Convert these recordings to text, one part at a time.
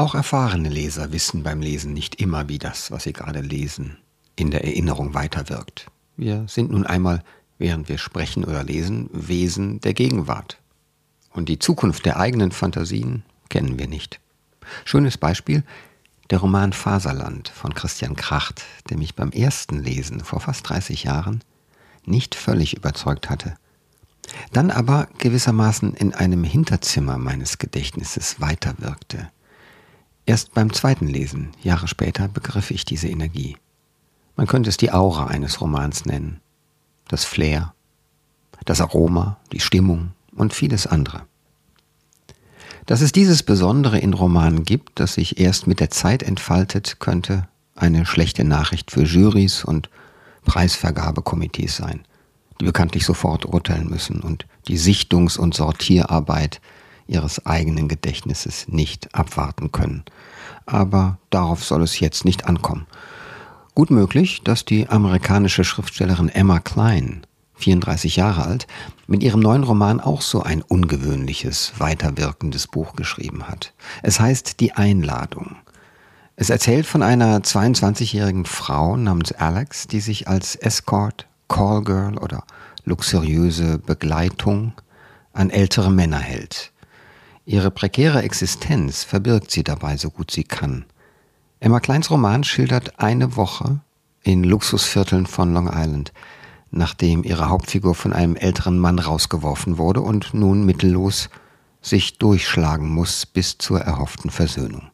Auch erfahrene Leser wissen beim Lesen nicht immer, wie das, was sie gerade lesen, in der Erinnerung weiterwirkt. Wir sind nun einmal, während wir sprechen oder lesen, Wesen der Gegenwart. Und die Zukunft der eigenen Fantasien kennen wir nicht. Schönes Beispiel, der Roman Faserland von Christian Kracht, der mich beim ersten Lesen vor fast 30 Jahren nicht völlig überzeugt hatte. Dann aber gewissermaßen in einem Hinterzimmer meines Gedächtnisses weiterwirkte. Erst beim zweiten Lesen, Jahre später, begriff ich diese Energie. Man könnte es die Aura eines Romans nennen. Das Flair, das Aroma, die Stimmung und vieles andere. Dass es dieses Besondere in Romanen gibt, das sich erst mit der Zeit entfaltet, könnte eine schlechte Nachricht für Jurys und Preisvergabekomitees sein, die bekanntlich sofort urteilen müssen und die Sichtungs- und Sortierarbeit ihres eigenen Gedächtnisses nicht abwarten können. Aber darauf soll es jetzt nicht ankommen. Gut möglich, dass die amerikanische Schriftstellerin Emma Klein 34 Jahre alt, mit ihrem neuen Roman auch so ein ungewöhnliches, weiterwirkendes Buch geschrieben hat. Es heißt Die Einladung. Es erzählt von einer 22-jährigen Frau namens Alex, die sich als Escort, Callgirl oder luxuriöse Begleitung an ältere Männer hält. Ihre prekäre Existenz verbirgt sie dabei so gut sie kann. Emma Kleins Roman schildert eine Woche in Luxusvierteln von Long Island – nachdem ihre Hauptfigur von einem älteren Mann rausgeworfen wurde und nun mittellos sich durchschlagen muss bis zur erhofften Versöhnung.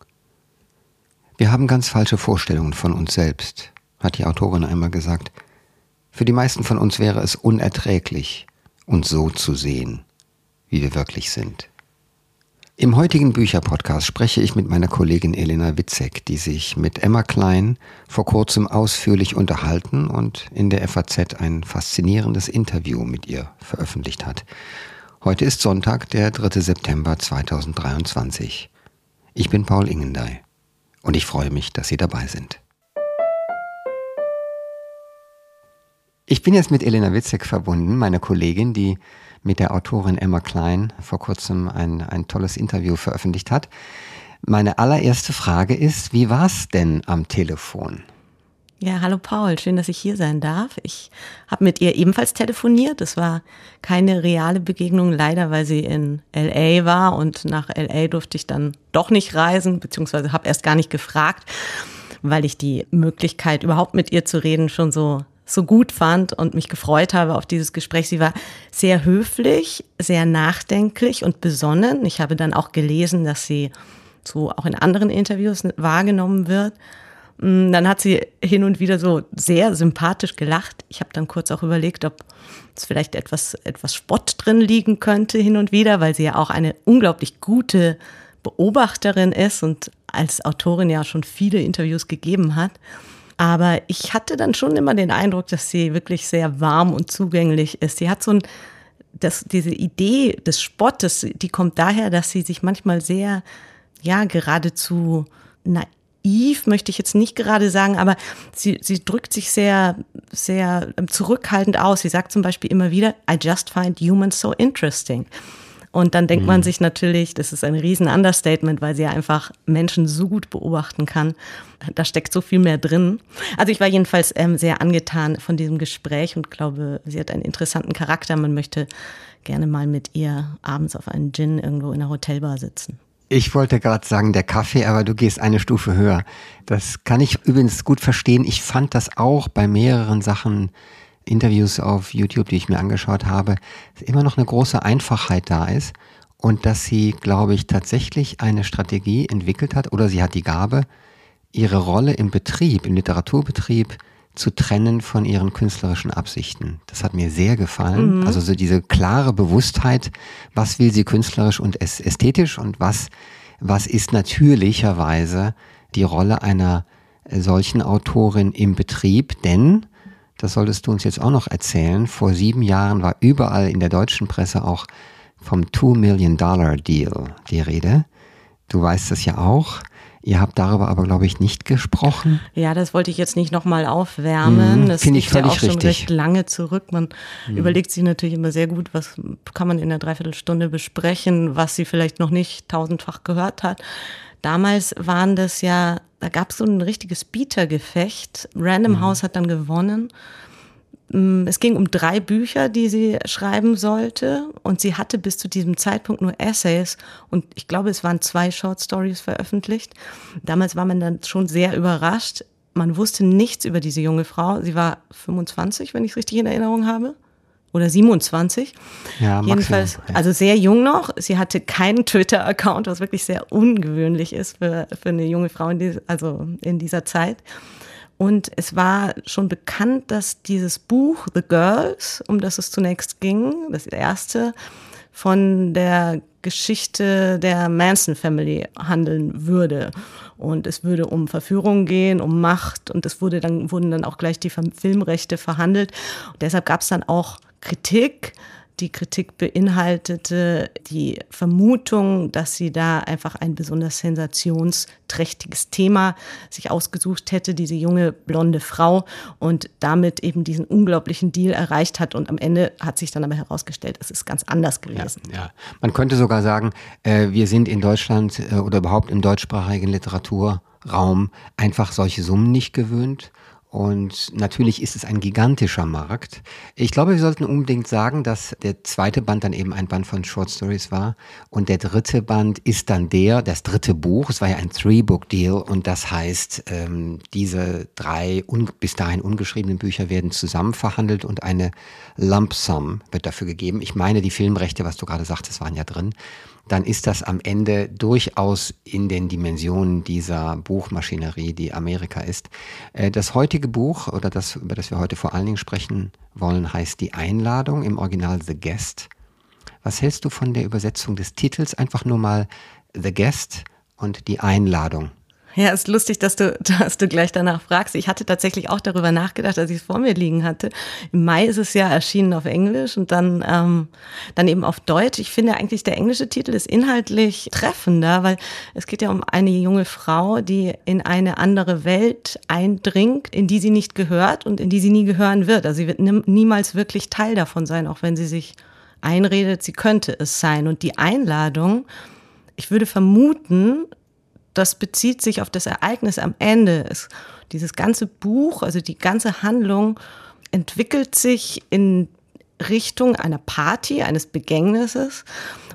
Wir haben ganz falsche Vorstellungen von uns selbst, hat die Autorin einmal gesagt. Für die meisten von uns wäre es unerträglich, uns so zu sehen, wie wir wirklich sind. Im heutigen Bücherpodcast spreche ich mit meiner Kollegin Elena Witzek, die sich mit Emma Klein vor kurzem ausführlich unterhalten und in der FAZ ein faszinierendes Interview mit ihr veröffentlicht hat. Heute ist Sonntag, der 3. September 2023. Ich bin Paul Ingendey und ich freue mich, dass Sie dabei sind. Ich bin jetzt mit Elena Witzek verbunden, meine Kollegin, die mit der Autorin Emma Klein vor kurzem ein, ein tolles Interview veröffentlicht hat. Meine allererste Frage ist, wie war es denn am Telefon? Ja, hallo Paul, schön, dass ich hier sein darf. Ich habe mit ihr ebenfalls telefoniert. Es war keine reale Begegnung, leider, weil sie in LA war und nach LA durfte ich dann doch nicht reisen, beziehungsweise habe erst gar nicht gefragt, weil ich die Möglichkeit, überhaupt mit ihr zu reden, schon so so gut fand und mich gefreut habe auf dieses Gespräch. Sie war sehr höflich, sehr nachdenklich und besonnen. Ich habe dann auch gelesen, dass sie so auch in anderen Interviews wahrgenommen wird. Mm, dann hat sie hin und wieder so sehr sympathisch gelacht. Ich habe dann kurz auch überlegt, ob es vielleicht etwas, etwas Spott drin liegen könnte hin und wieder, weil sie ja auch eine unglaublich gute Beobachterin ist und als Autorin ja schon viele Interviews gegeben hat. Aber ich hatte dann schon immer den Eindruck, dass sie wirklich sehr warm und zugänglich ist. Sie hat so ein, das, diese Idee des Spottes, die kommt daher, dass sie sich manchmal sehr, ja, geradezu naiv, möchte ich jetzt nicht gerade sagen, aber sie, sie drückt sich sehr, sehr zurückhaltend aus. Sie sagt zum Beispiel immer wieder, I just find humans so interesting. Und dann denkt mhm. man sich natürlich, das ist ein riesen Understatement, weil sie ja einfach Menschen so gut beobachten kann. Da steckt so viel mehr drin. Also ich war jedenfalls ähm, sehr angetan von diesem Gespräch und glaube, sie hat einen interessanten Charakter. Man möchte gerne mal mit ihr abends auf einen Gin irgendwo in einer Hotelbar sitzen. Ich wollte gerade sagen, der Kaffee, aber du gehst eine Stufe höher. Das kann ich übrigens gut verstehen. Ich fand das auch bei mehreren Sachen Interviews auf YouTube, die ich mir angeschaut habe, immer noch eine große Einfachheit da ist und dass sie, glaube ich, tatsächlich eine Strategie entwickelt hat oder sie hat die Gabe, ihre Rolle im Betrieb, im Literaturbetrieb zu trennen von ihren künstlerischen Absichten. Das hat mir sehr gefallen. Mhm. Also so diese klare Bewusstheit, was will sie künstlerisch und ästhetisch und was, was ist natürlicherweise die Rolle einer solchen Autorin im Betrieb, denn das solltest du uns jetzt auch noch erzählen. Vor sieben Jahren war überall in der deutschen Presse auch vom Two Million Dollar Deal die Rede. Du weißt das ja auch. Ihr habt darüber aber, glaube ich, nicht gesprochen. Ja, das wollte ich jetzt nicht nochmal aufwärmen. Mhm, das Finde ich völlig ja auch schon richtig. recht lange zurück. Man mhm. überlegt sich natürlich immer sehr gut, was kann man in der Dreiviertelstunde besprechen, was sie vielleicht noch nicht tausendfach gehört hat damals waren das ja, da gab es so ein richtiges Bietergefecht. Random mhm. House hat dann gewonnen. Mm, es ging um drei Bücher, die sie schreiben sollte. Und sie hatte bis zu diesem Zeitpunkt nur Essays. Und ich glaube, es waren zwei Short Stories veröffentlicht. Damals war man dann schon sehr überrascht. Man wusste nichts über diese junge Frau. Sie war 25, wenn ich es richtig in Erinnerung habe oder 27. Ja, Jedenfalls, ja. also sehr jung noch. Sie hatte keinen Twitter-Account, was wirklich sehr ungewöhnlich ist für, für eine junge Frau in, die, also in dieser Zeit. Und es war schon bekannt, dass dieses Buch The Girls, um das es zunächst ging, das erste, von der Geschichte der Manson Family handeln würde. Und es würde um Verführung gehen, um Macht und es wurde dann, wurden dann auch gleich die Filmrechte verhandelt. Und deshalb gab es dann auch Kritik. Die Kritik beinhaltete die Vermutung, dass sie da einfach ein besonders sensationsträchtiges Thema sich ausgesucht hätte, diese junge blonde Frau und damit eben diesen unglaublichen Deal erreicht hat. Und am Ende hat sich dann aber herausgestellt, es ist ganz anders gewesen. Ja, ja. man könnte sogar sagen, äh, wir sind in Deutschland äh, oder überhaupt im deutschsprachigen Literaturraum einfach solche Summen nicht gewöhnt. Und natürlich ist es ein gigantischer Markt. Ich glaube, wir sollten unbedingt sagen, dass der zweite Band dann eben ein Band von Short Stories war. Und der dritte Band ist dann der, das dritte Buch. Es war ja ein Three-Book-Deal. Und das heißt, ähm, diese drei bis dahin ungeschriebenen Bücher werden zusammen verhandelt und eine Lump Sum wird dafür gegeben. Ich meine, die Filmrechte, was du gerade sagtest, waren ja drin dann ist das am Ende durchaus in den Dimensionen dieser Buchmaschinerie, die Amerika ist. Äh, das heutige Buch, oder das, über das wir heute vor allen Dingen sprechen wollen, heißt Die Einladung, im Original The Guest. Was hältst du von der Übersetzung des Titels? Einfach nur mal The Guest und die Einladung. Ja, ist lustig, dass du, dass du gleich danach fragst. Ich hatte tatsächlich auch darüber nachgedacht, als ich es vor mir liegen hatte. Im Mai ist es ja erschienen auf Englisch und dann, ähm, dann eben auf Deutsch. Ich finde eigentlich, der englische Titel ist inhaltlich treffender, weil es geht ja um eine junge Frau, die in eine andere Welt eindringt, in die sie nicht gehört und in die sie nie gehören wird. Also sie wird niemals wirklich Teil davon sein, auch wenn sie sich einredet, sie könnte es sein. Und die Einladung, ich würde vermuten, das bezieht sich auf das Ereignis am Ende. Es, dieses ganze Buch, also die ganze Handlung entwickelt sich in Richtung einer Party, eines Begängnisses.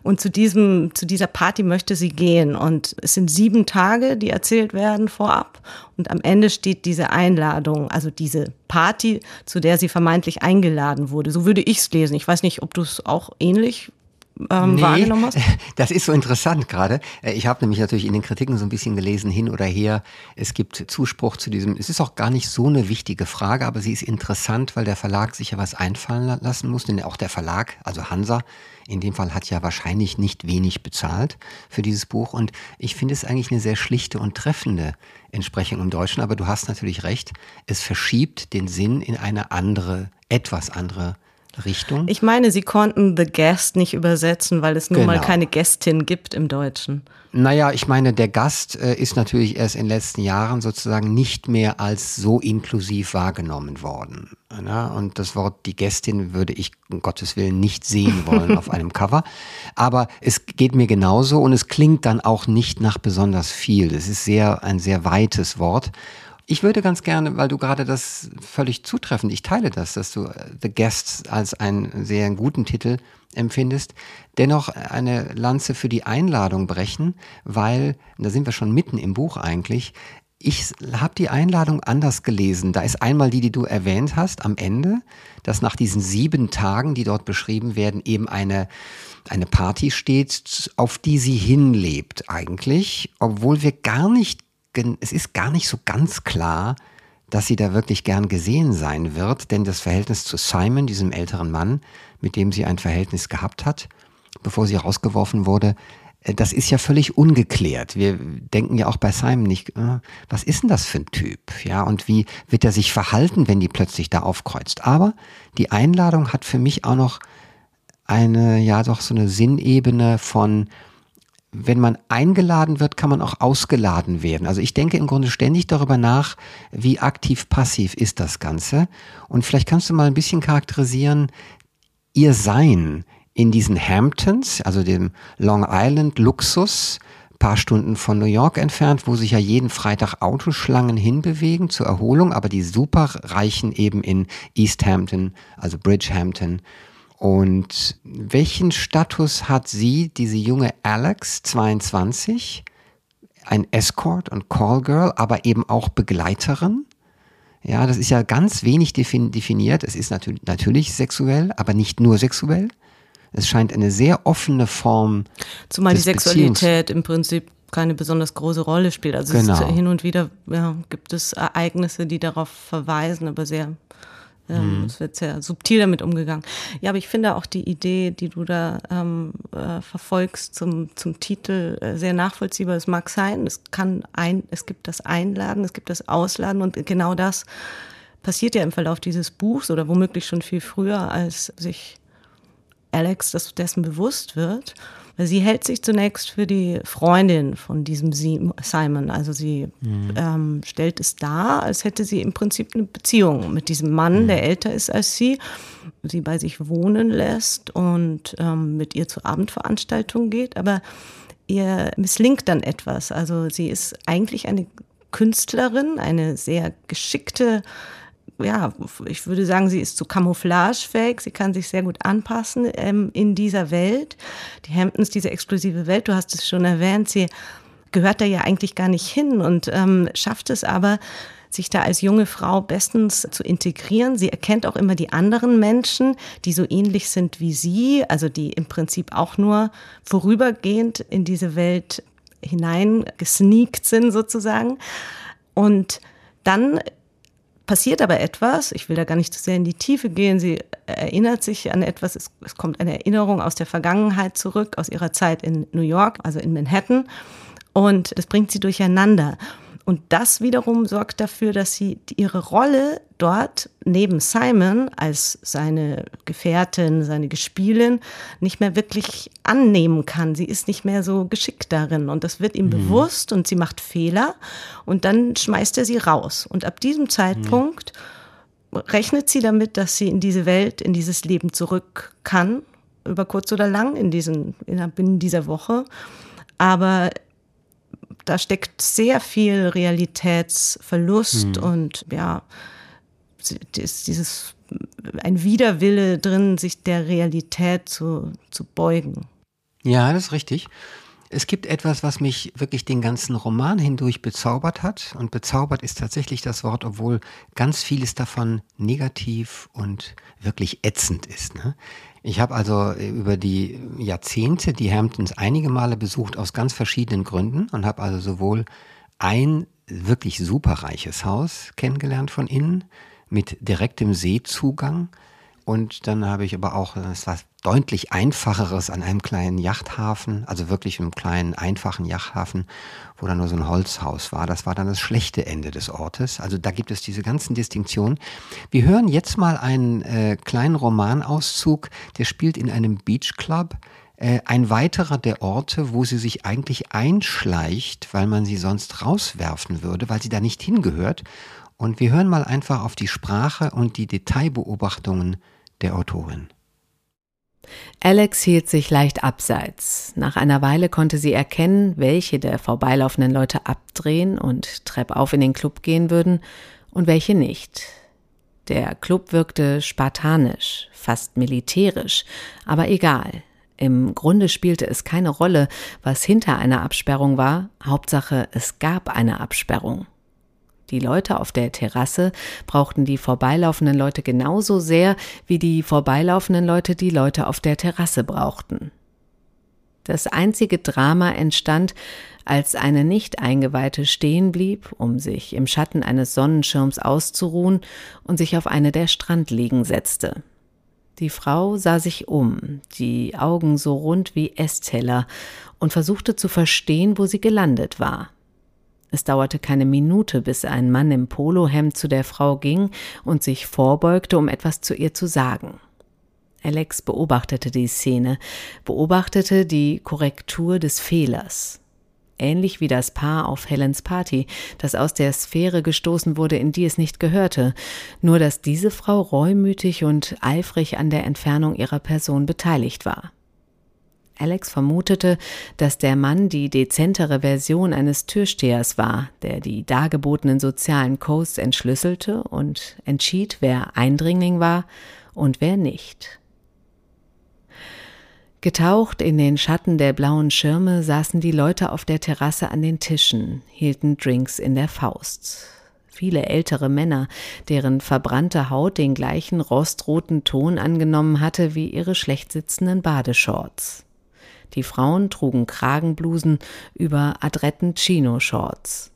Und zu diesem, zu dieser Party möchte sie gehen. Und es sind sieben Tage, die erzählt werden vorab. Und am Ende steht diese Einladung, also diese Party, zu der sie vermeintlich eingeladen wurde. So würde ich es lesen. Ich weiß nicht, ob du es auch ähnlich ähm, nee, wahrgenommen hast? Das ist so interessant gerade. Äh, ich habe nämlich natürlich in den Kritiken so ein bisschen gelesen, hin oder her. Es gibt Zuspruch zu diesem. Es ist auch gar nicht so eine wichtige Frage, aber sie ist interessant, weil der Verlag sich ja was einfallen lassen muss. Denn auch der Verlag, also Hansa, in dem Fall hat ja wahrscheinlich nicht wenig bezahlt für dieses Buch. Und ich finde es eigentlich eine sehr schlichte und treffende Entsprechung im Deutschen. Aber du hast natürlich recht. Es verschiebt den Sinn in eine andere, etwas andere Richtung? Ich meine, Sie konnten The Guest nicht übersetzen, weil es nun genau. mal keine Gästin gibt im Deutschen. Naja, ich meine, der Gast äh, ist natürlich erst in den letzten Jahren sozusagen nicht mehr als so inklusiv wahrgenommen worden. Ja, und das Wort die Gästin würde ich um Gottes Willen nicht sehen wollen auf einem Cover. Aber es geht mir genauso und es klingt dann auch nicht nach besonders viel. Es ist sehr, ein sehr weites Wort. Ich würde ganz gerne, weil du gerade das völlig zutreffend, ich teile das, dass du äh, The Guests als einen sehr guten Titel empfindest, dennoch eine Lanze für die Einladung brechen, weil, da sind wir schon mitten im Buch eigentlich, ich habe die Einladung anders gelesen. Da ist einmal die, die du erwähnt hast am Ende, dass nach diesen sieben Tagen, die dort beschrieben werden, eben eine, eine Party steht, auf die sie hinlebt eigentlich, obwohl wir gar nicht es ist gar nicht so ganz klar, dass sie da wirklich gern gesehen sein wird, denn das Verhältnis zu Simon, diesem älteren Mann, mit dem sie ein Verhältnis gehabt hat, bevor sie rausgeworfen wurde, äh, das ist ja völlig ungeklärt. Wir denken ja auch bei Simon nicht, äh, was ist denn das für ein Typ? Ja, und wie wird er sich verhalten, wenn die plötzlich da aufkreuzt? Aber die Einladung hat für mich auch noch eine, ja, doch so eine Sinnebene von, wenn man eingeladen wird, kann man auch ausgeladen werden. Also ich denke im Grunde ständig darüber nach, wie aktiv-passiv ist das Ganze. Und vielleicht kannst du mal ein bisschen charakterisieren, ihr Sein in diesen Hamptons, also dem Long Island Luxus, paar Stunden von New York entfernt, wo sich ja jeden Freitag Autoschlangen hinbewegen zur Erholung, aber die Superreichen eben in East Hampton, also Bridgehampton. Und welchen Status hat sie, diese junge Alex, 22? Ein Escort und Callgirl, aber eben auch Begleiterin? Ja, das ist ja ganz wenig definiert. Es ist natürlich, natürlich sexuell, aber nicht nur sexuell. Es scheint eine sehr offene Form. Zumal die Sexualität im Prinzip keine besonders große Rolle spielt. Also genau. hin und wieder ja, gibt es Ereignisse, die darauf verweisen, aber sehr ähm, mhm. Es wird sehr subtil damit umgegangen. Ja, aber ich finde auch die Idee, die du da ähm, äh, verfolgst zum, zum Titel, äh, sehr nachvollziehbar. Es mag sein, es kann ein, es gibt das Einladen, es gibt das Ausladen und genau das passiert ja im Verlauf dieses Buchs oder womöglich schon viel früher, als sich Alex das dessen bewusst wird. Sie hält sich zunächst für die Freundin von diesem Simon. Also sie mhm. ähm, stellt es dar, als hätte sie im Prinzip eine Beziehung mit diesem Mann, mhm. der älter ist als sie, sie bei sich wohnen lässt und ähm, mit ihr zur Abendveranstaltung geht. Aber ihr misslingt dann etwas. Also sie ist eigentlich eine Künstlerin, eine sehr geschickte ja, ich würde sagen, sie ist so camouflagefähig, sie kann sich sehr gut anpassen ähm, in dieser Welt. Die Hamptons, diese exklusive Welt, du hast es schon erwähnt, sie gehört da ja eigentlich gar nicht hin und ähm, schafft es aber, sich da als junge Frau bestens zu integrieren. Sie erkennt auch immer die anderen Menschen, die so ähnlich sind wie sie, also die im Prinzip auch nur vorübergehend in diese Welt hineingesneakt sind sozusagen. Und dann passiert aber etwas, ich will da gar nicht zu sehr in die Tiefe gehen, sie erinnert sich an etwas, es, es kommt eine Erinnerung aus der Vergangenheit zurück, aus ihrer Zeit in New York, also in Manhattan, und das bringt sie durcheinander. Und das wiederum sorgt dafür, dass sie ihre Rolle dort neben Simon als seine Gefährtin, seine Gespielin nicht mehr wirklich annehmen kann. Sie ist nicht mehr so geschickt darin und das wird ihm mhm. bewusst und sie macht Fehler und dann schmeißt er sie raus. Und ab diesem Zeitpunkt mhm. rechnet sie damit, dass sie in diese Welt, in dieses Leben zurück kann, über kurz oder lang, in diesen, in, dieser Woche. Aber da steckt sehr viel Realitätsverlust hm. und ja, dieses ein Widerwille drin, sich der Realität zu, zu beugen. Ja, das ist richtig. Es gibt etwas, was mich wirklich den ganzen Roman hindurch bezaubert hat. Und bezaubert ist tatsächlich das Wort, obwohl ganz vieles davon negativ und wirklich ätzend ist. Ne? Ich habe also äh, über die Jahrzehnte die Hamptons einige Male besucht aus ganz verschiedenen Gründen und habe also sowohl ein wirklich superreiches Haus kennengelernt von innen mit direktem Seezugang und dann habe ich aber auch, es war deutlich einfacheres an einem kleinen Yachthafen, also wirklich einem kleinen, einfachen Yachthafen, wo dann nur so ein Holzhaus war. Das war dann das schlechte Ende des Ortes. Also da gibt es diese ganzen Distinktionen. Wir hören jetzt mal einen äh, kleinen Romanauszug, der spielt in einem Beachclub. Äh, ein weiterer der Orte, wo sie sich eigentlich einschleicht, weil man sie sonst rauswerfen würde, weil sie da nicht hingehört. Und wir hören mal einfach auf die Sprache und die Detailbeobachtungen der Autorin. Alex hielt sich leicht abseits. Nach einer Weile konnte sie erkennen, welche der vorbeilaufenden Leute abdrehen und treppauf in den Club gehen würden und welche nicht. Der Club wirkte spartanisch, fast militärisch, aber egal. Im Grunde spielte es keine Rolle, was hinter einer Absperrung war, Hauptsache es gab eine Absperrung. Die Leute auf der Terrasse brauchten die vorbeilaufenden Leute genauso sehr, wie die vorbeilaufenden Leute die Leute auf der Terrasse brauchten. Das einzige Drama entstand, als eine nicht eingeweihte stehen blieb, um sich im Schatten eines Sonnenschirms auszuruhen und sich auf eine der Strandliegen setzte. Die Frau sah sich um, die Augen so rund wie Essteller, und versuchte zu verstehen, wo sie gelandet war. Es dauerte keine Minute, bis ein Mann im Polohemd zu der Frau ging und sich vorbeugte, um etwas zu ihr zu sagen. Alex beobachtete die Szene, beobachtete die Korrektur des Fehlers. Ähnlich wie das Paar auf Helens Party, das aus der Sphäre gestoßen wurde, in die es nicht gehörte, nur dass diese Frau reumütig und eifrig an der Entfernung ihrer Person beteiligt war. Alex vermutete, dass der Mann die dezentere Version eines Türstehers war, der die dargebotenen sozialen Codes entschlüsselte und entschied, wer Eindringling war und wer nicht. Getaucht in den Schatten der blauen Schirme saßen die Leute auf der Terrasse an den Tischen, hielten Drinks in der Faust. Viele ältere Männer, deren verbrannte Haut den gleichen rostroten Ton angenommen hatte wie ihre schlecht sitzenden Badeshorts. Die Frauen trugen Kragenblusen über adretten Chino-Shorts.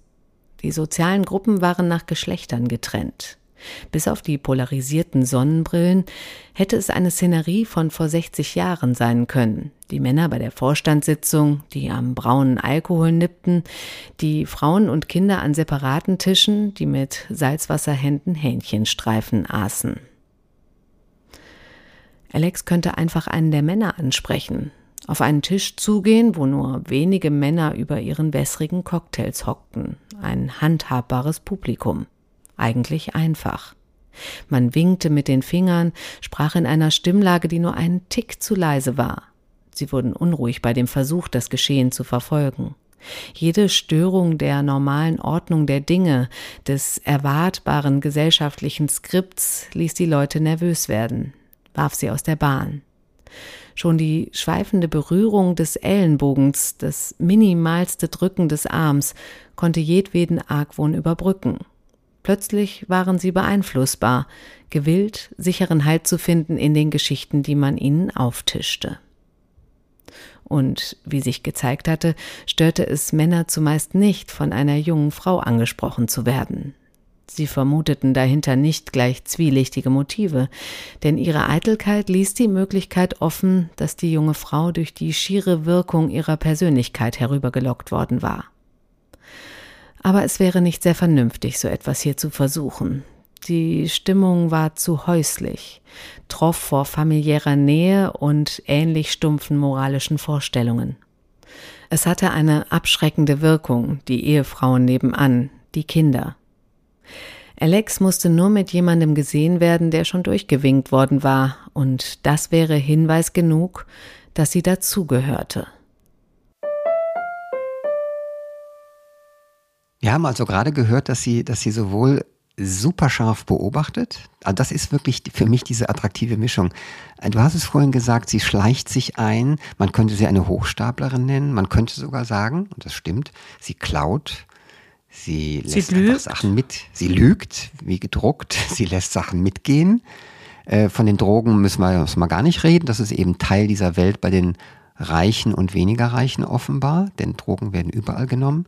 Die sozialen Gruppen waren nach Geschlechtern getrennt. Bis auf die polarisierten Sonnenbrillen hätte es eine Szenerie von vor 60 Jahren sein können. Die Männer bei der Vorstandssitzung, die am braunen Alkohol nippten, die Frauen und Kinder an separaten Tischen, die mit Salzwasserhänden Hähnchenstreifen aßen. Alex könnte einfach einen der Männer ansprechen, auf einen Tisch zugehen, wo nur wenige Männer über ihren wässrigen Cocktails hockten, ein handhabbares Publikum. Eigentlich einfach. Man winkte mit den Fingern, sprach in einer Stimmlage, die nur einen Tick zu leise war. Sie wurden unruhig bei dem Versuch, das Geschehen zu verfolgen. Jede Störung der normalen Ordnung der Dinge, des erwartbaren gesellschaftlichen Skripts ließ die Leute nervös werden, warf sie aus der Bahn. Schon die schweifende Berührung des Ellenbogens, das minimalste Drücken des Arms, konnte jedweden Argwohn überbrücken. Plötzlich waren sie beeinflussbar, gewillt, sicheren Halt zu finden in den Geschichten, die man ihnen auftischte. Und wie sich gezeigt hatte, störte es Männer zumeist nicht, von einer jungen Frau angesprochen zu werden. Sie vermuteten dahinter nicht gleich zwielichtige Motive, denn ihre Eitelkeit ließ die Möglichkeit offen, dass die junge Frau durch die schiere Wirkung ihrer Persönlichkeit herübergelockt worden war. Aber es wäre nicht sehr vernünftig, so etwas hier zu versuchen. Die Stimmung war zu häuslich, troff vor familiärer Nähe und ähnlich stumpfen moralischen Vorstellungen. Es hatte eine abschreckende Wirkung, die Ehefrauen nebenan, die Kinder. Alex musste nur mit jemandem gesehen werden, der schon durchgewinkt worden war, und das wäre Hinweis genug, dass sie dazugehörte. Wir haben also gerade gehört, dass sie, dass sie sowohl super scharf beobachtet. Also das ist wirklich für mich diese attraktive Mischung. Du hast es vorhin gesagt, sie schleicht sich ein. Man könnte sie eine Hochstaplerin nennen. Man könnte sogar sagen, und das stimmt, sie klaut. Sie lässt sie Sachen mit. Sie lügt, wie gedruckt. Sie lässt Sachen mitgehen. Äh, von den Drogen müssen wir, müssen wir gar nicht reden. Das ist eben Teil dieser Welt bei den Reichen und weniger Reichen offenbar, denn Drogen werden überall genommen.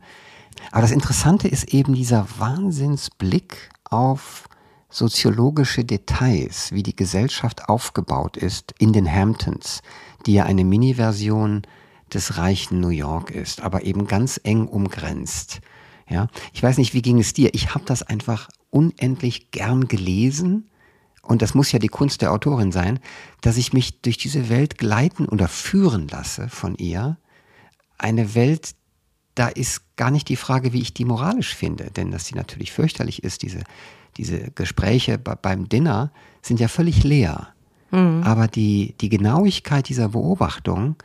Aber das Interessante ist eben dieser Wahnsinnsblick auf soziologische Details, wie die Gesellschaft aufgebaut ist in den Hamptons, die ja eine Mini-Version des reichen New York ist, aber eben ganz eng umgrenzt. Ja, ich weiß nicht, wie ging es dir? Ich habe das einfach unendlich gern gelesen und das muss ja die Kunst der Autorin sein, dass ich mich durch diese Welt gleiten oder führen lasse von ihr. Eine Welt, da ist gar nicht die Frage, wie ich die moralisch finde, denn dass sie natürlich fürchterlich ist, diese, diese Gespräche beim Dinner sind ja völlig leer. Mhm. Aber die, die Genauigkeit dieser Beobachtung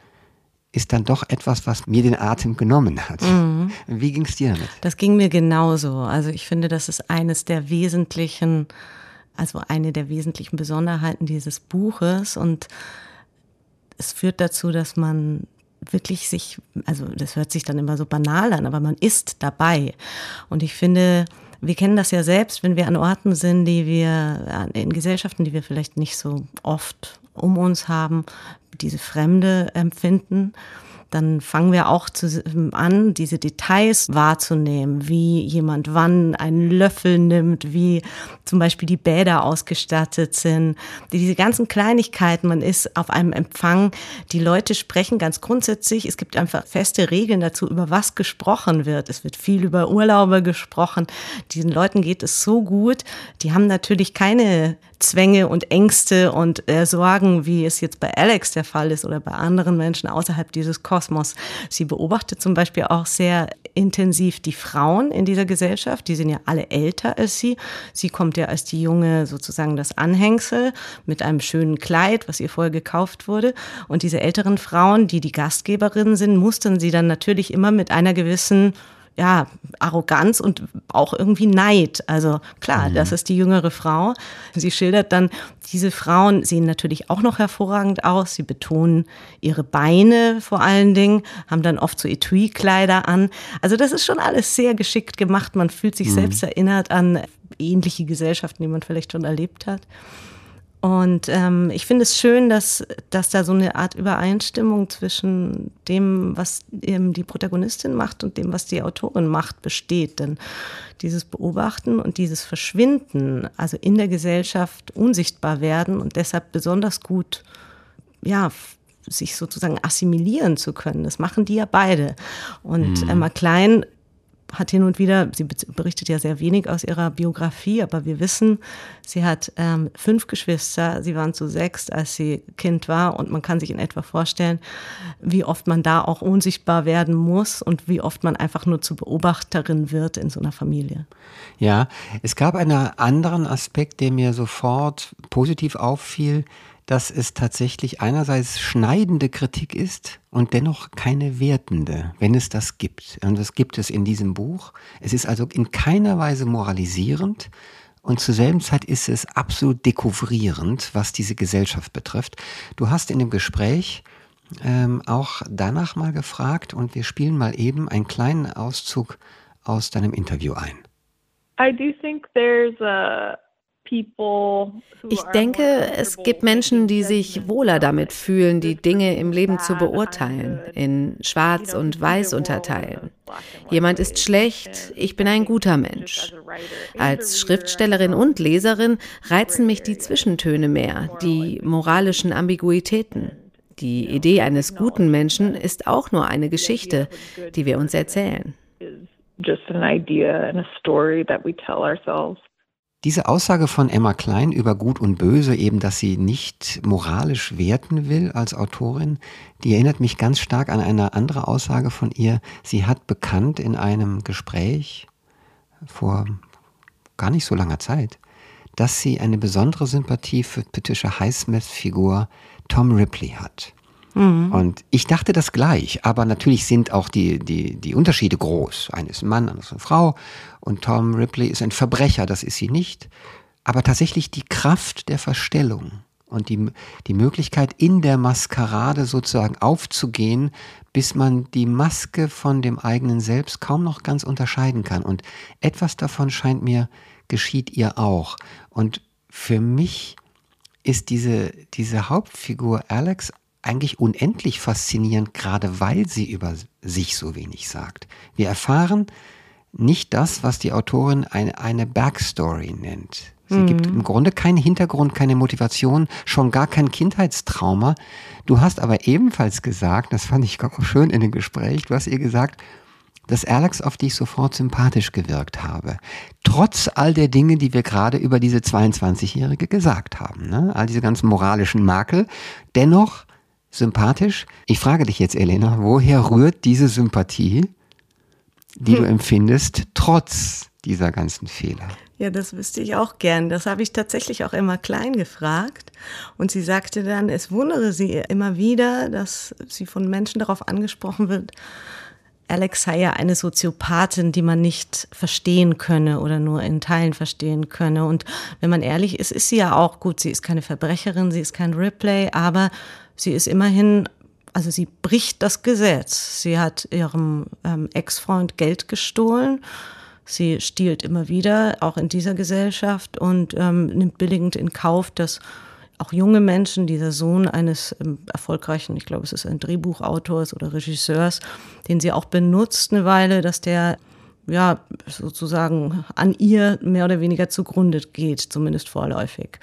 ist dann doch etwas, was mir den Atem genommen hat. Mhm. Wie ging es dir damit? Das ging mir genauso. Also ich finde, das ist eines der wesentlichen, also eine der wesentlichen Besonderheiten dieses Buches und es führt dazu, dass man wirklich sich, also das hört sich dann immer so banal an, aber man ist dabei. Und ich finde, wir kennen das ja selbst, wenn wir an Orten sind, die wir, in Gesellschaften, die wir vielleicht nicht so oft um uns haben, diese Fremde empfinden dann fangen wir auch zu, an, diese Details wahrzunehmen, wie jemand wann einen Löffel nimmt, wie zum Beispiel die Bäder ausgestattet sind, diese ganzen Kleinigkeiten. Man ist auf einem Empfang, die Leute sprechen ganz grundsätzlich. Es gibt einfach feste Regeln dazu, über was gesprochen wird. Es wird viel über Urlaube gesprochen. Diesen Leuten geht es so gut. Die haben natürlich keine Zwänge und Ängste und äh, Sorgen, wie es jetzt bei Alex der Fall ist oder bei anderen Menschen außerhalb dieses Kosmos. Sie beobachtet zum Beispiel auch sehr intensiv die Frauen in dieser Gesellschaft. Die sind ja alle älter als sie. Sie kommt ja als die junge sozusagen das Anhängsel mit einem schönen Kleid, was ihr vorher gekauft wurde. Und diese älteren Frauen, die die Gastgeberinnen sind, mustern sie dann natürlich immer mit einer gewissen ja, Arroganz und auch irgendwie Neid. Also klar, mhm. das ist die jüngere Frau. Sie schildert dann, diese Frauen sehen natürlich auch noch hervorragend aus. Sie betonen ihre Beine vor allen Dingen, haben dann oft so Etui-Kleider an. Also das ist schon alles sehr geschickt gemacht. Man fühlt sich mhm. selbst erinnert an ähnliche Gesellschaften, die man vielleicht schon erlebt hat. Und ähm, ich finde es schön, dass, dass da so eine Art Übereinstimmung zwischen dem, was eben die Protagonistin macht und dem, was die Autorin macht, besteht. Denn dieses Beobachten und dieses Verschwinden, also in der Gesellschaft unsichtbar werden und deshalb besonders gut, ja, sich sozusagen assimilieren zu können. Das machen die ja beide. Und mhm. Emma Klein hat hin und wieder, sie berichtet ja sehr wenig aus ihrer Biografie, aber wir wissen, sie hat ähm, fünf Geschwister, sie waren zu sechs, als sie Kind war. Und man kann sich in etwa vorstellen, wie oft man da auch unsichtbar werden muss und wie oft man einfach nur zur Beobachterin wird in so einer Familie. Ja, es gab einen anderen Aspekt, der mir sofort positiv auffiel dass es tatsächlich einerseits schneidende Kritik ist und dennoch keine wertende, wenn es das gibt. Und das gibt es in diesem Buch. Es ist also in keiner Weise moralisierend und zur selben Zeit ist es absolut dekouvrierend, was diese Gesellschaft betrifft. Du hast in dem Gespräch ähm, auch danach mal gefragt und wir spielen mal eben einen kleinen Auszug aus deinem Interview ein. I do think there's a ich denke, es gibt Menschen, die sich wohler damit fühlen, die Dinge im Leben zu beurteilen, in Schwarz und Weiß unterteilen. Jemand ist schlecht, ich bin ein guter Mensch. Als Schriftstellerin und Leserin reizen mich die Zwischentöne mehr, die moralischen Ambiguitäten. Die Idee eines guten Menschen ist auch nur eine Geschichte, die wir uns erzählen. Just an idea and a story that we tell ourselves. Diese Aussage von Emma Klein über Gut und Böse, eben, dass sie nicht moralisch werten will als Autorin, die erinnert mich ganz stark an eine andere Aussage von ihr. Sie hat bekannt in einem Gespräch vor gar nicht so langer Zeit, dass sie eine besondere Sympathie für Patricia Highsmiths Figur Tom Ripley hat. Mhm. Und ich dachte das gleich, aber natürlich sind auch die, die, die Unterschiede groß. Eine ist ein Mann, andere ist eine Frau und Tom Ripley ist ein Verbrecher, das ist sie nicht. Aber tatsächlich die Kraft der Verstellung und die, die Möglichkeit in der Maskerade sozusagen aufzugehen, bis man die Maske von dem eigenen Selbst kaum noch ganz unterscheiden kann. Und etwas davon scheint mir geschieht ihr auch. Und für mich ist diese, diese Hauptfigur Alex eigentlich unendlich faszinierend, gerade weil sie über sich so wenig sagt. Wir erfahren nicht das, was die Autorin eine, eine Backstory nennt. Sie mhm. gibt im Grunde keinen Hintergrund, keine Motivation, schon gar kein Kindheitstrauma. Du hast aber ebenfalls gesagt, das fand ich auch schön in dem Gespräch, du hast ihr gesagt, dass Alex auf dich sofort sympathisch gewirkt habe. Trotz all der Dinge, die wir gerade über diese 22-Jährige gesagt haben. Ne? All diese ganzen moralischen Makel. Dennoch sympathisch. Ich frage dich jetzt, Elena, woher rührt diese Sympathie, die hm. du empfindest, trotz dieser ganzen Fehler? Ja, das wüsste ich auch gern. Das habe ich tatsächlich auch immer klein gefragt. Und sie sagte dann, es wundere sie immer wieder, dass sie von Menschen darauf angesprochen wird, Alex sei ja eine Soziopathin, die man nicht verstehen könne oder nur in Teilen verstehen könne. Und wenn man ehrlich ist, ist sie ja auch gut. Sie ist keine Verbrecherin, sie ist kein Ripley, aber sie ist immerhin, also sie bricht das Gesetz. Sie hat ihrem ähm, Ex-Freund Geld gestohlen. Sie stiehlt immer wieder, auch in dieser Gesellschaft, und ähm, nimmt billigend in Kauf, dass auch junge Menschen, dieser Sohn eines ähm, erfolgreichen, ich glaube, es ist ein Drehbuchautors oder Regisseurs, den sie auch benutzt eine Weile, dass der ja sozusagen an ihr mehr oder weniger zugrunde geht, zumindest vorläufig.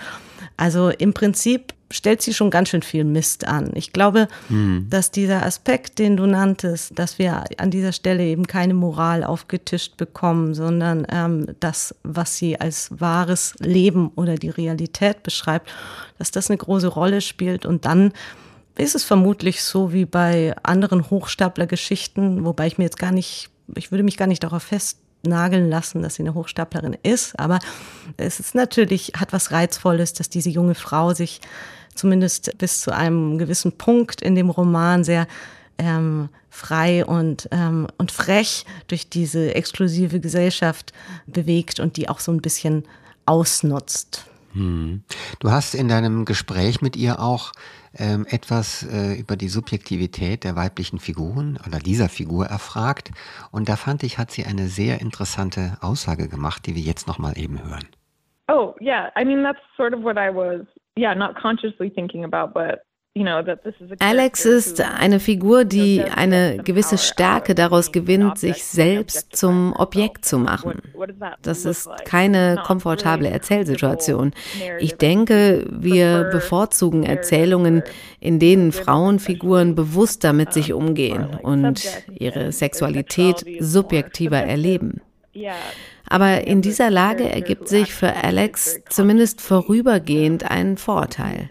Also im Prinzip stellt sie schon ganz schön viel Mist an. Ich glaube, hm. dass dieser Aspekt, den du nanntest, dass wir an dieser Stelle eben keine Moral aufgetischt bekommen, sondern ähm, das, was sie als wahres Leben oder die Realität beschreibt, dass das eine große Rolle spielt. Und dann ist es vermutlich so wie bei anderen Hochstapler-Geschichten, wobei ich mir jetzt gar nicht, ich würde mich gar nicht darauf festnageln lassen, dass sie eine Hochstaplerin ist, aber es ist natürlich, hat was Reizvolles, dass diese junge Frau sich zumindest bis zu einem gewissen Punkt in dem Roman sehr ähm, frei und, ähm, und frech durch diese exklusive Gesellschaft bewegt und die auch so ein bisschen ausnutzt. Hm. Du hast in deinem Gespräch mit ihr auch ähm, etwas äh, über die Subjektivität der weiblichen Figuren oder dieser Figur erfragt. Und da fand ich, hat sie eine sehr interessante Aussage gemacht, die wir jetzt nochmal eben hören. Oh, yeah. I mean, that's sort of what I was yeah, not consciously thinking about, but Alex ist eine Figur, die eine gewisse Stärke daraus gewinnt, sich selbst zum Objekt zu machen. Das ist keine komfortable Erzählsituation. Ich denke, wir bevorzugen Erzählungen, in denen Frauenfiguren bewusster mit sich umgehen und ihre Sexualität subjektiver erleben. Aber in dieser Lage ergibt sich für Alex zumindest vorübergehend ein Vorteil.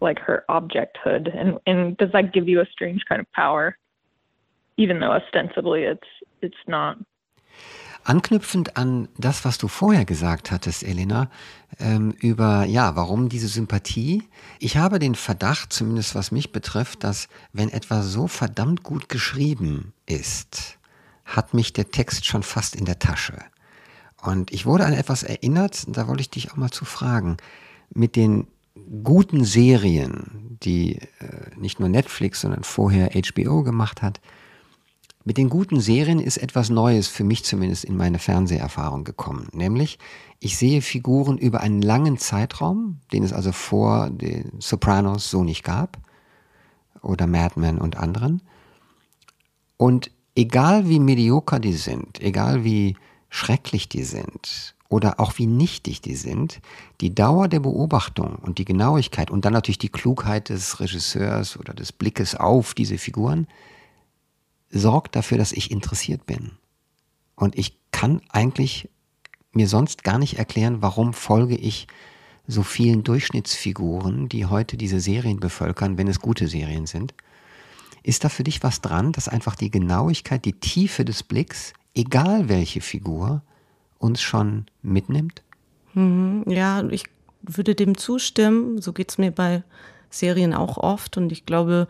Like her objecthood, and and does that give you a strange kind of power, even though ostensibly it's it's not. Anknüpfend an das, was du vorher gesagt hattest, Elena, ähm, über, ja, warum diese Sympathie? Ich habe den Verdacht, zumindest was mich betrifft, dass wenn etwas so verdammt gut geschrieben ist, hat mich der Text schon fast in der Tasche. Und ich wurde an etwas erinnert, da wollte ich dich auch mal zu fragen. Mit den guten Serien, die äh, nicht nur Netflix, sondern vorher HBO gemacht hat, mit den guten Serien ist etwas Neues für mich zumindest in meine Fernseherfahrung gekommen. Nämlich, ich sehe Figuren über einen langen Zeitraum, den es also vor den Sopranos so nicht gab, oder Mad Men und anderen. Und egal wie medioker die sind, egal wie schrecklich die sind oder auch wie nichtig die sind, die Dauer der Beobachtung und die Genauigkeit und dann natürlich die Klugheit des Regisseurs oder des Blickes auf diese Figuren sorgt dafür, dass ich interessiert bin. Und ich kann eigentlich mir sonst gar nicht erklären, warum folge ich so vielen Durchschnittsfiguren, die heute diese Serien bevölkern, wenn es gute Serien sind. Ist da für dich was dran, dass einfach die Genauigkeit, die Tiefe des Blicks, egal welche Figur, uns schon mitnimmt? Mhm, ja, ich würde dem zustimmen. So geht es mir bei Serien auch oft. Und ich glaube,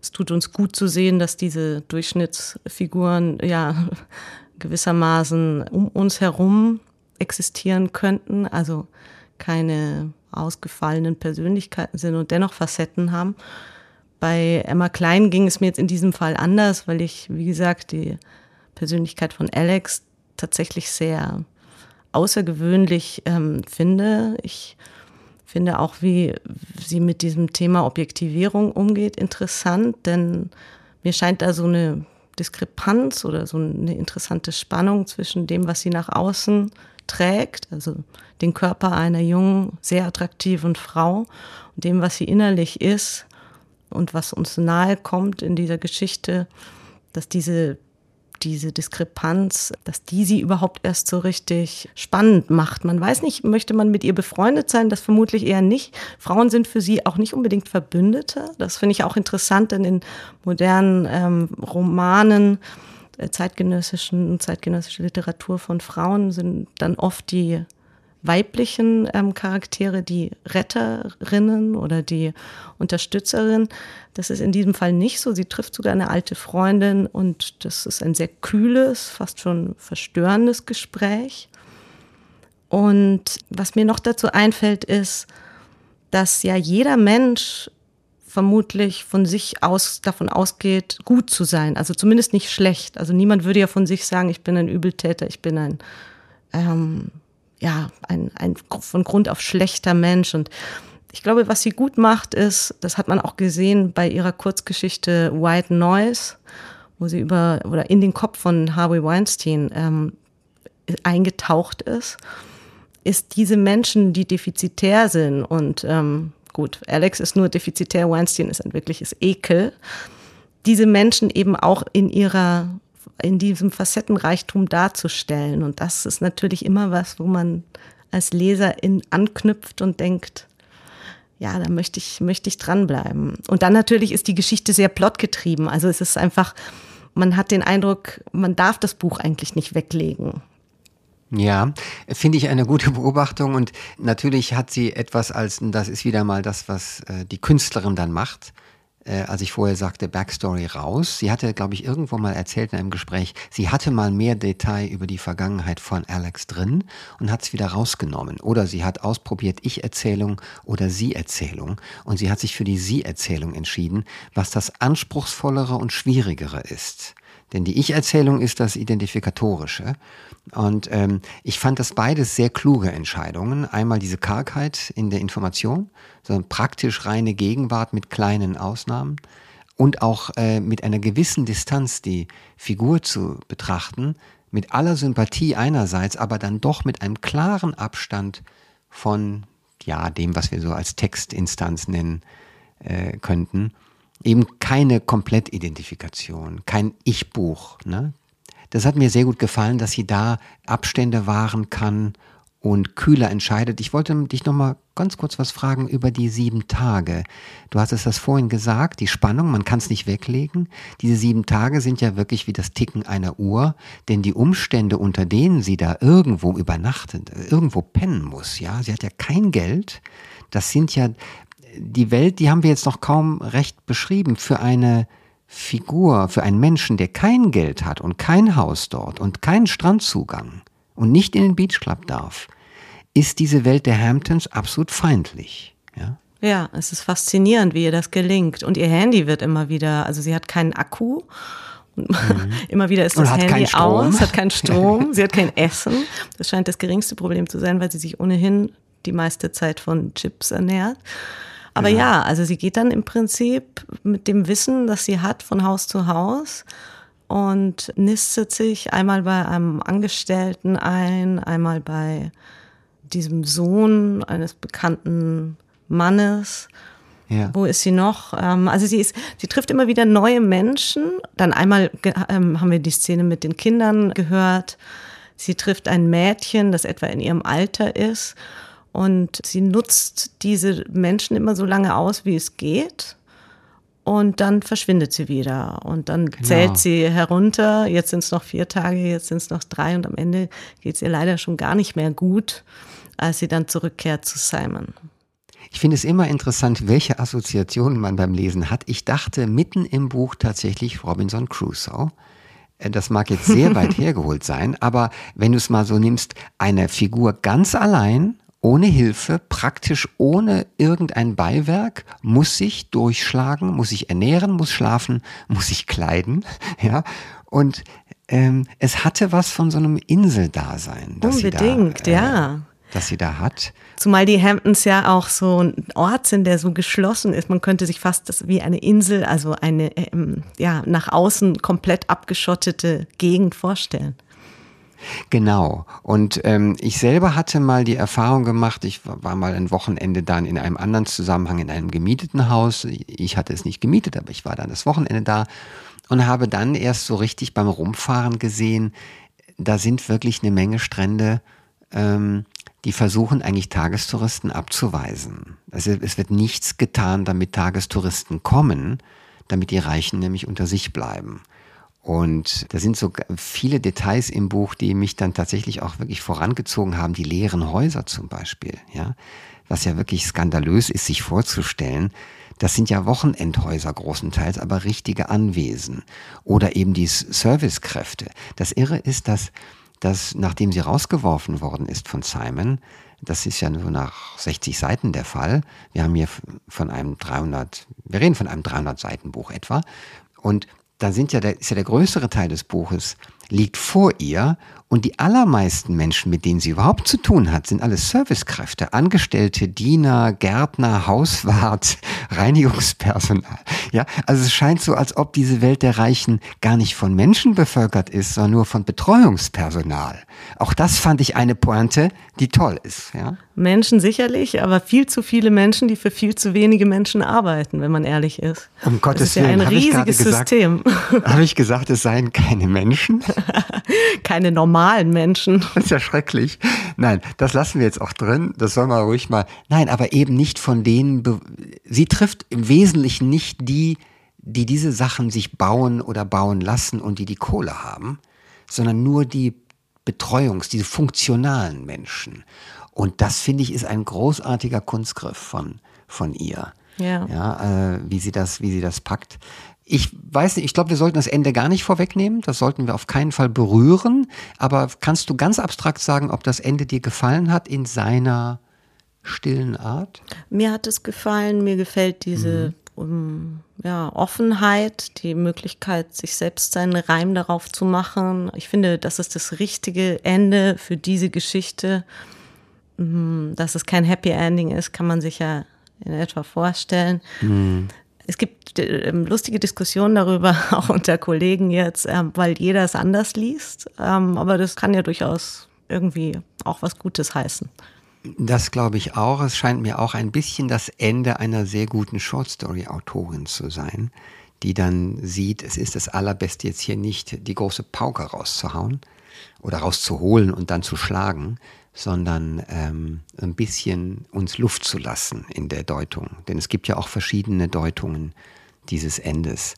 es tut uns gut zu sehen, dass diese Durchschnittsfiguren ja gewissermaßen um uns herum existieren könnten. Also keine ausgefallenen Persönlichkeiten sind und dennoch Facetten haben. Bei Emma Klein ging es mir jetzt in diesem Fall anders, weil ich, wie gesagt, die Persönlichkeit von Alex tatsächlich sehr außergewöhnlich ähm, finde. Ich finde auch, wie sie mit diesem Thema Objektivierung umgeht, interessant, denn mir scheint da so eine Diskrepanz oder so eine interessante Spannung zwischen dem, was sie nach außen trägt, also den Körper einer jungen, sehr attraktiven Frau und dem, was sie innerlich ist, und was uns nahe kommt in dieser Geschichte, dass diese diese Diskrepanz, dass die sie überhaupt erst so richtig spannend macht. Man weiß nicht, möchte man mit ihr befreundet sein? Das vermutlich eher nicht. Frauen sind für sie auch nicht unbedingt Verbündete. Das finde ich auch interessant, denn in modernen ähm, Romanen, äh, zeitgenössischen, zeitgenössische Literatur von Frauen sind dann oft die weiblichen ähm, Charaktere, die Retterinnen oder die Unterstützerin. Das ist in diesem Fall nicht so. Sie trifft sogar eine alte Freundin und das ist ein sehr kühles, fast schon verstörendes Gespräch. Und was mir noch dazu einfällt, ist, dass ja jeder Mensch vermutlich von sich aus davon ausgeht, gut zu sein. Also zumindest nicht schlecht. Also niemand würde ja von sich sagen, ich bin ein Übeltäter, ich bin ein ähm, ja, ein, ein von Grund auf schlechter Mensch. Und ich glaube, was sie gut macht, ist, das hat man auch gesehen bei ihrer Kurzgeschichte White Noise, wo sie über oder in den Kopf von Harvey Weinstein ähm, eingetaucht ist, ist diese Menschen, die defizitär sind und ähm, gut, Alex ist nur defizitär, Weinstein ist ein wirkliches Ekel. Diese Menschen eben auch in ihrer, in diesem Facettenreichtum darzustellen. Und das ist natürlich immer was, wo man als Leser in anknüpft und denkt, ja, da möchte ich, möchte ich dranbleiben. Und dann natürlich ist die Geschichte sehr plotgetrieben. Also es ist einfach, man hat den Eindruck, man darf das Buch eigentlich nicht weglegen. Ja, finde ich eine gute Beobachtung und natürlich hat sie etwas als, das ist wieder mal das, was äh, die Künstlerin dann macht, äh, als ich vorher sagte, Backstory raus. Sie hatte, glaube ich, irgendwo mal erzählt in einem Gespräch, sie hatte mal mehr Detail über die Vergangenheit von Alex drin und hat es wieder rausgenommen. Oder sie hat ausprobiert Ich-Erzählung oder Sie-Erzählung und sie hat sich für die Sie-Erzählung entschieden, was das anspruchsvollere und schwierigere ist. Denn die Ich-Erzählung ist das Identifikatorische. Und ähm, ich fand das beides sehr kluge Entscheidungen. Einmal diese Kargheit in der Information, sondern praktisch reine Gegenwart mit kleinen Ausnahmen und auch äh, mit einer gewissen Distanz die Figur zu betrachten, mit aller Sympathie einerseits, aber dann doch mit einem klaren Abstand von ja dem, was wir so als Textinstanz nennen äh, könnten eben keine Komplettidentifikation, kein Ich-Buch. Ne? Das hat mir sehr gut gefallen, dass sie da Abstände wahren kann und kühler entscheidet. Ich wollte dich noch mal ganz kurz was fragen über die sieben Tage. Du hast es das vorhin gesagt, die Spannung, man kann es nicht weglegen. Diese sieben Tage sind ja wirklich wie das Ticken einer Uhr, denn die Umstände, unter denen sie da irgendwo übernachtet, irgendwo pennen muss, ja, sie hat ja kein Geld. Das sind ja die Welt, die haben wir jetzt noch kaum recht beschrieben, für eine Figur, für einen Menschen, der kein Geld hat und kein Haus dort und keinen Strandzugang und nicht in den Beach Club darf, ist diese Welt der Hamptons absolut feindlich. Ja? Ja, es ist faszinierend, wie ihr das gelingt. Und ihr Handy wird immer wieder, also sie hat keinen Akku. Mhm. immer wieder ist das Handy aus, hat keinen Strom, sie hat kein Essen. Das scheint das geringste Problem zu sein, weil sie sich ohnehin die meiste Zeit von Chips ernährt. Aber ja. ja, also sie geht dann im Prinzip mit dem Wissen, das sie hat, von Haus zu Haus und nistet sich einmal bei einem Angestellten ein, einmal bei diesem Sohn eines bekannten Mannes. Ja. Wo ist sie noch? Ähm, also sie ist, sie trifft immer wieder neue Menschen. Dann einmal ähm, haben wir die Szene mit den Kindern gehört. Sie trifft ein Mädchen, das etwa in ihrem Alter ist und sie nutzt diese Menschen immer so lange aus, wie es geht. Und dann verschwindet sie wieder. Und dann genau. zählt sie herunter. Jetzt sind es noch vier Tage, jetzt sind es noch drei. Und am Ende geht es ihr leider schon gar nicht mehr gut, als sie dann zurückkehrt zu Simon. Ich finde es immer interessant, welche Assoziationen man beim Lesen hat. Ich dachte mitten im Buch tatsächlich Robinson Crusoe. Äh, das mag jetzt sehr weit hergeholt sein, aber wenn du es mal so nimmst, eine Figur ganz allein ohne Hilfe, praktisch ohne irgendein Beiwerk, muss sich durchschlagen, muss sich ernähren, muss schlafen, muss sich kleiden, ja. Und ähm, es hatte was von so einem Inseldasein. Unbedingt, da, äh, ja. Das sie da hat. Zumal die Hamptons ja auch so ein Ort sind, der so geschlossen ist. Man könnte sich fast das wie eine Insel, also eine ähm, ja nach außen komplett abgeschottete Gegend vorstellen. Genau. Und ähm, ich selber hatte mal die Erfahrung gemacht, ich war mal ein Wochenende dann in einem anderen Zusammenhang in einem gemieteten Haus. Ich hatte es nicht gemietet, aber ich war dann das Wochenende da und habe dann erst so richtig beim Rumfahren gesehen, da sind wirklich eine Menge Strände, ähm, die versuchen eigentlich Tagestouristen abzuweisen. Also es wird nichts getan, damit Tagestouristen kommen, damit die Reichen nämlich unter sich bleiben. Und da sind so viele Details im Buch, die mich dann tatsächlich auch wirklich vorangezogen haben. Die leeren Häuser zum Beispiel, ja. Was ja wirklich skandalös ist, sich vorzustellen. Das sind ja Wochenendhäuser großenteils, aber richtige Anwesen. Oder eben die Servicekräfte. Das Irre ist, dass, dass nachdem sie rausgeworfen worden ist von Simon, das ist ja nur nach 60 Seiten der Fall. Wir haben hier von einem 300, wir reden von einem 300 Seiten Buch etwa. Und dann sind ja der, ist ja der größere Teil des Buches liegt vor ihr und die allermeisten Menschen, mit denen sie überhaupt zu tun hat, sind alles Servicekräfte, Angestellte, Diener, Gärtner, Hauswart, Reinigungspersonal. Ja, also es scheint so, als ob diese Welt der Reichen gar nicht von Menschen bevölkert ist, sondern nur von Betreuungspersonal. Auch das fand ich eine Pointe, die toll ist. Ja? Menschen sicherlich, aber viel zu viele Menschen, die für viel zu wenige Menschen arbeiten, wenn man ehrlich ist. Um Gottes das ist ja Willen, ein riesiges System. Habe ich gesagt, es seien keine Menschen? keine normalen Menschen. Das ist ja schrecklich. Nein, das lassen wir jetzt auch drin. Das soll man ruhig mal. Nein, aber eben nicht von denen. Sie trifft im Wesentlichen nicht die, die diese Sachen sich bauen oder bauen lassen und die die Kohle haben, sondern nur die Betreuungs-, diese funktionalen Menschen. Und das finde ich ist ein großartiger Kunstgriff von, von ihr. Ja. ja äh, wie sie das, wie sie das packt. Ich weiß nicht, ich glaube, wir sollten das Ende gar nicht vorwegnehmen. Das sollten wir auf keinen Fall berühren. Aber kannst du ganz abstrakt sagen, ob das Ende dir gefallen hat in seiner stillen Art? Mir hat es gefallen. Mir gefällt diese mhm. um, ja, Offenheit, die Möglichkeit, sich selbst seinen Reim darauf zu machen. Ich finde, das ist das richtige Ende für diese Geschichte. Mhm, dass es kein Happy Ending ist, kann man sich ja in etwa vorstellen. Mhm. Es gibt äh, lustige Diskussionen darüber, auch unter Kollegen jetzt, äh, weil jeder es anders liest. Ähm, aber das kann ja durchaus irgendwie auch was Gutes heißen. Das glaube ich auch. Es scheint mir auch ein bisschen das Ende einer sehr guten Shortstory-Autorin zu sein, die dann sieht, es ist das Allerbeste jetzt hier nicht die große Pauke rauszuhauen oder rauszuholen und dann zu schlagen, sondern ähm, ein bisschen uns Luft zu lassen in der Deutung. Denn es gibt ja auch verschiedene Deutungen dieses Endes.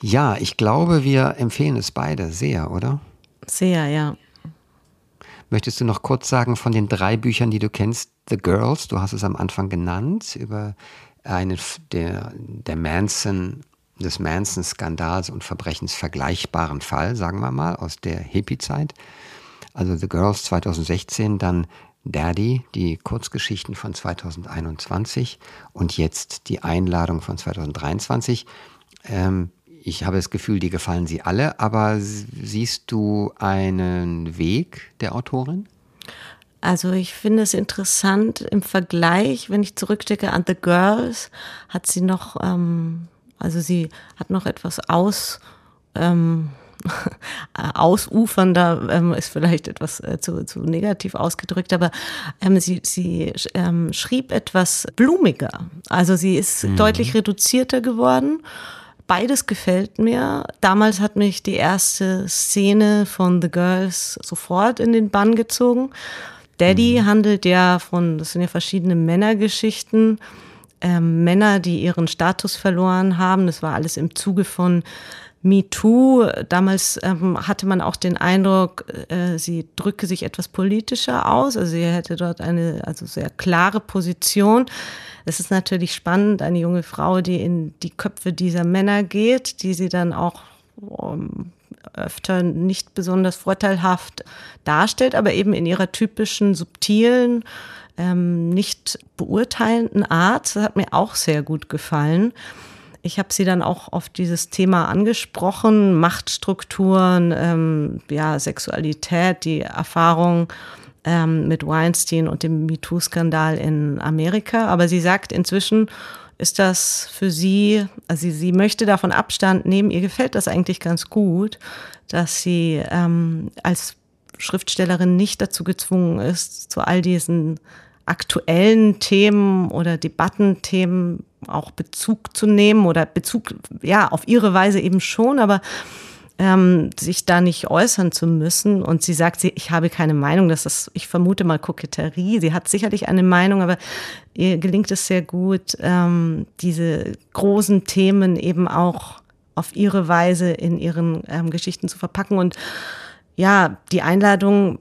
Ja, ich glaube, wir empfehlen es beide sehr, oder? Sehr, ja. Möchtest du noch kurz sagen von den drei Büchern, die du kennst? The Girls, du hast es am Anfang genannt, über einen der, der Manson, des Manson-Skandals und Verbrechens vergleichbaren Fall, sagen wir mal, aus der Hippie-Zeit also The Girls 2016, dann Daddy, die Kurzgeschichten von 2021 und jetzt die Einladung von 2023. Ähm, ich habe das Gefühl, die gefallen sie alle, aber siehst du einen Weg der Autorin? Also ich finde es interessant im Vergleich, wenn ich zurückstecke an The Girls, hat sie noch, ähm, also sie hat noch etwas aus, ähm, ausufernder ähm, ist vielleicht etwas äh, zu, zu negativ ausgedrückt, aber ähm, sie, sie ähm, schrieb etwas blumiger. Also sie ist mhm. deutlich reduzierter geworden. Beides gefällt mir. Damals hat mich die erste Szene von The Girls sofort in den Bann gezogen. Daddy mhm. handelt ja von, das sind ja verschiedene Männergeschichten. Ähm, Männer, die ihren Status verloren haben. Das war alles im Zuge von MeToo, damals ähm, hatte man auch den Eindruck, äh, sie drücke sich etwas politischer aus, also sie hätte dort eine also sehr klare Position. Es ist natürlich spannend, eine junge Frau, die in die Köpfe dieser Männer geht, die sie dann auch ähm, öfter nicht besonders vorteilhaft darstellt, aber eben in ihrer typischen subtilen, ähm, nicht beurteilenden Art. Das hat mir auch sehr gut gefallen. Ich habe sie dann auch auf dieses Thema angesprochen, Machtstrukturen, ähm, ja, Sexualität, die Erfahrung ähm, mit Weinstein und dem MeToo-Skandal in Amerika. Aber sie sagt inzwischen, ist das für sie, also sie, sie möchte davon Abstand nehmen, ihr gefällt das eigentlich ganz gut, dass sie ähm, als Schriftstellerin nicht dazu gezwungen ist, zu all diesen aktuellen Themen oder Debattenthemen auch Bezug zu nehmen oder Bezug, ja, auf ihre Weise eben schon, aber ähm, sich da nicht äußern zu müssen. Und sie sagt, sie, ich habe keine Meinung, das ist, ich vermute mal Koketterie. Sie hat sicherlich eine Meinung, aber ihr gelingt es sehr gut, ähm, diese großen Themen eben auch auf ihre Weise in ihren ähm, Geschichten zu verpacken. Und ja, die Einladung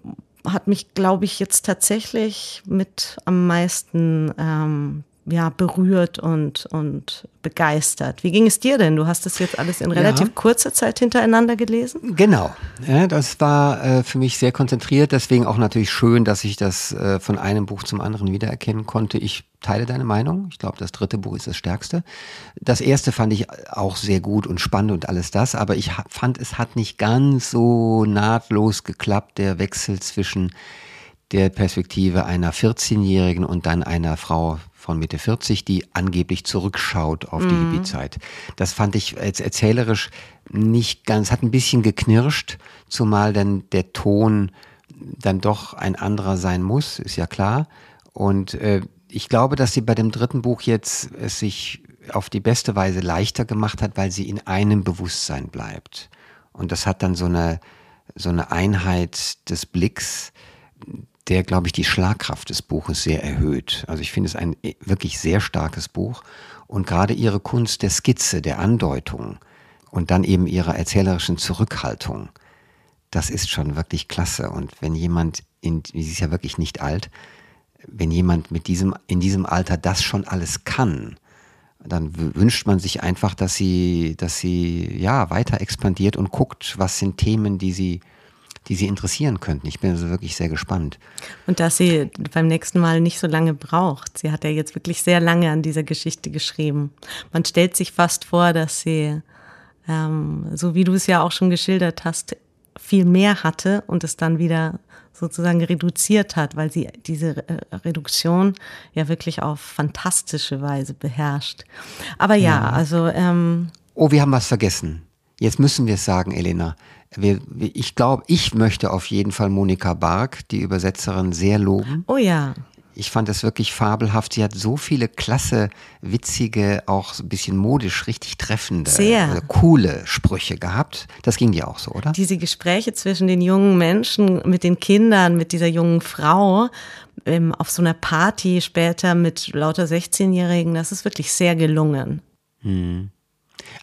hat mich, glaube ich, jetzt tatsächlich mit am meisten ähm, ja, berührt und, und begeistert. Wie ging es dir denn? Du hast das jetzt alles in relativ ja. kurzer Zeit hintereinander gelesen? Genau. Ja, das war äh, für mich sehr konzentriert. Deswegen auch natürlich schön, dass ich das äh, von einem Buch zum anderen wiedererkennen konnte. Ich teile deine Meinung. Ich glaube, das dritte Buch ist das stärkste. Das erste fand ich auch sehr gut und spannend und alles das. Aber ich fand, es hat nicht ganz so nahtlos geklappt, der Wechsel zwischen der Perspektive einer 14-Jährigen und dann einer Frau von Mitte 40, die angeblich zurückschaut auf die mhm. Hippie-Zeit. Das fand ich als erzählerisch nicht ganz, hat ein bisschen geknirscht, zumal dann der Ton dann doch ein anderer sein muss, ist ja klar. Und äh, ich glaube, dass sie bei dem dritten Buch jetzt es sich auf die beste Weise leichter gemacht hat, weil sie in einem Bewusstsein bleibt. Und das hat dann so eine, so eine Einheit des Blicks, der, glaube ich, die Schlagkraft des Buches sehr erhöht. Also ich finde es ein äh, wirklich sehr starkes Buch und gerade ihre Kunst der Skizze, der Andeutung und dann eben ihrer erzählerischen Zurückhaltung, das ist schon wirklich klasse. Und wenn jemand, in, sie ist ja wirklich nicht alt, wenn jemand mit diesem, in diesem Alter das schon alles kann, dann wünscht man sich einfach, dass sie, dass sie ja weiter expandiert und guckt, was sind Themen, die sie die Sie interessieren könnten. Ich bin also wirklich sehr gespannt. Und dass sie beim nächsten Mal nicht so lange braucht. Sie hat ja jetzt wirklich sehr lange an dieser Geschichte geschrieben. Man stellt sich fast vor, dass sie, ähm, so wie du es ja auch schon geschildert hast, viel mehr hatte und es dann wieder sozusagen reduziert hat, weil sie diese Reduktion ja wirklich auf fantastische Weise beherrscht. Aber ja, ja. also. Ähm, oh, wir haben was vergessen. Jetzt müssen wir es sagen, Elena. Wir, ich glaube, ich möchte auf jeden Fall Monika Bark, die Übersetzerin, sehr loben. Oh ja. Ich fand es wirklich fabelhaft. Sie hat so viele klasse, witzige, auch so ein bisschen modisch richtig treffende, Sehr. Äh, coole Sprüche gehabt. Das ging dir auch so, oder? Diese Gespräche zwischen den jungen Menschen, mit den Kindern, mit dieser jungen Frau, ähm, auf so einer Party später mit lauter 16-Jährigen, das ist wirklich sehr gelungen. Hm.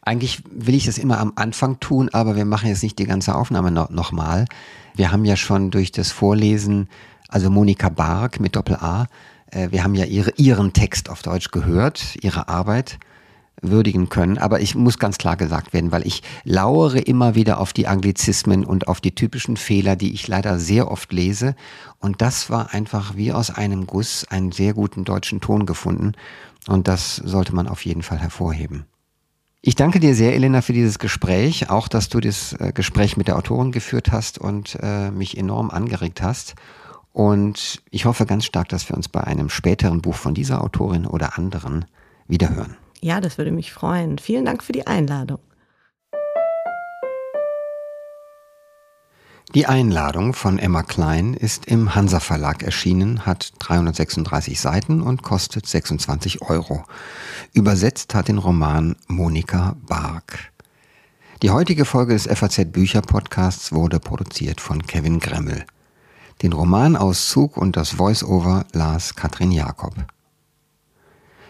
Eigentlich will ich das immer am Anfang tun, aber wir machen jetzt nicht die ganze Aufnahme no nochmal. Wir haben ja schon durch das Vorlesen, also Monika Bark mit Doppel-A, äh, wir haben ja ihre, ihren Text auf Deutsch gehört, ihre Arbeit würdigen können. Aber ich muss ganz klar gesagt werden, weil ich lauere immer wieder auf die Anglizismen und auf die typischen Fehler, die ich leider sehr oft lese. Und das war einfach wie aus einem Guss einen sehr guten deutschen Ton gefunden. Und das sollte man auf jeden Fall hervorheben. Ich danke dir sehr, Elena, für dieses Gespräch, auch dass du das äh, Gespräch mit der Autorin geführt hast und äh, mich enorm angeregt hast. Und ich hoffe ganz stark, dass wir uns bei einem späteren Buch von dieser Autorin oder anderen wiederhören. Ja, das würde mich freuen. Vielen Dank für die Einladung. Die Einladung von Emma Klein ist im Hansa Verlag erschienen, hat 336 Seiten und kostet 26 Euro. Übersetzt hat den Roman Monika Bark. Die heutige Folge des FAZ Bücher Podcasts wurde produziert von Kevin Gremmel. Den Romanauszug und das Voice-Over las Katrin Jakob.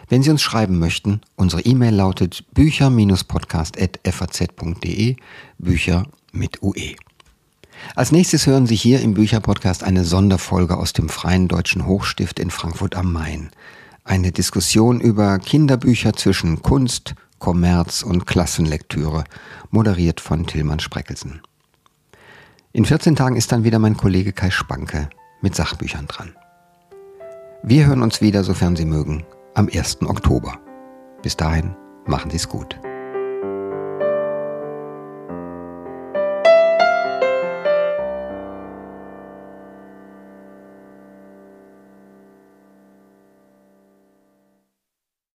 Wenn Sie uns schreiben möchten, unsere E-Mail lautet bücher-podcast.faz.de, Bücher mit UE. Als nächstes hören Sie hier im Bücherpodcast eine Sonderfolge aus dem Freien Deutschen Hochstift in Frankfurt am Main. Eine Diskussion über Kinderbücher zwischen Kunst, Kommerz und Klassenlektüre, moderiert von Tillmann Spreckelsen. In 14 Tagen ist dann wieder mein Kollege Kai Spanke mit Sachbüchern dran. Wir hören uns wieder, sofern Sie mögen, am 1. Oktober. Bis dahin, machen Sie es gut.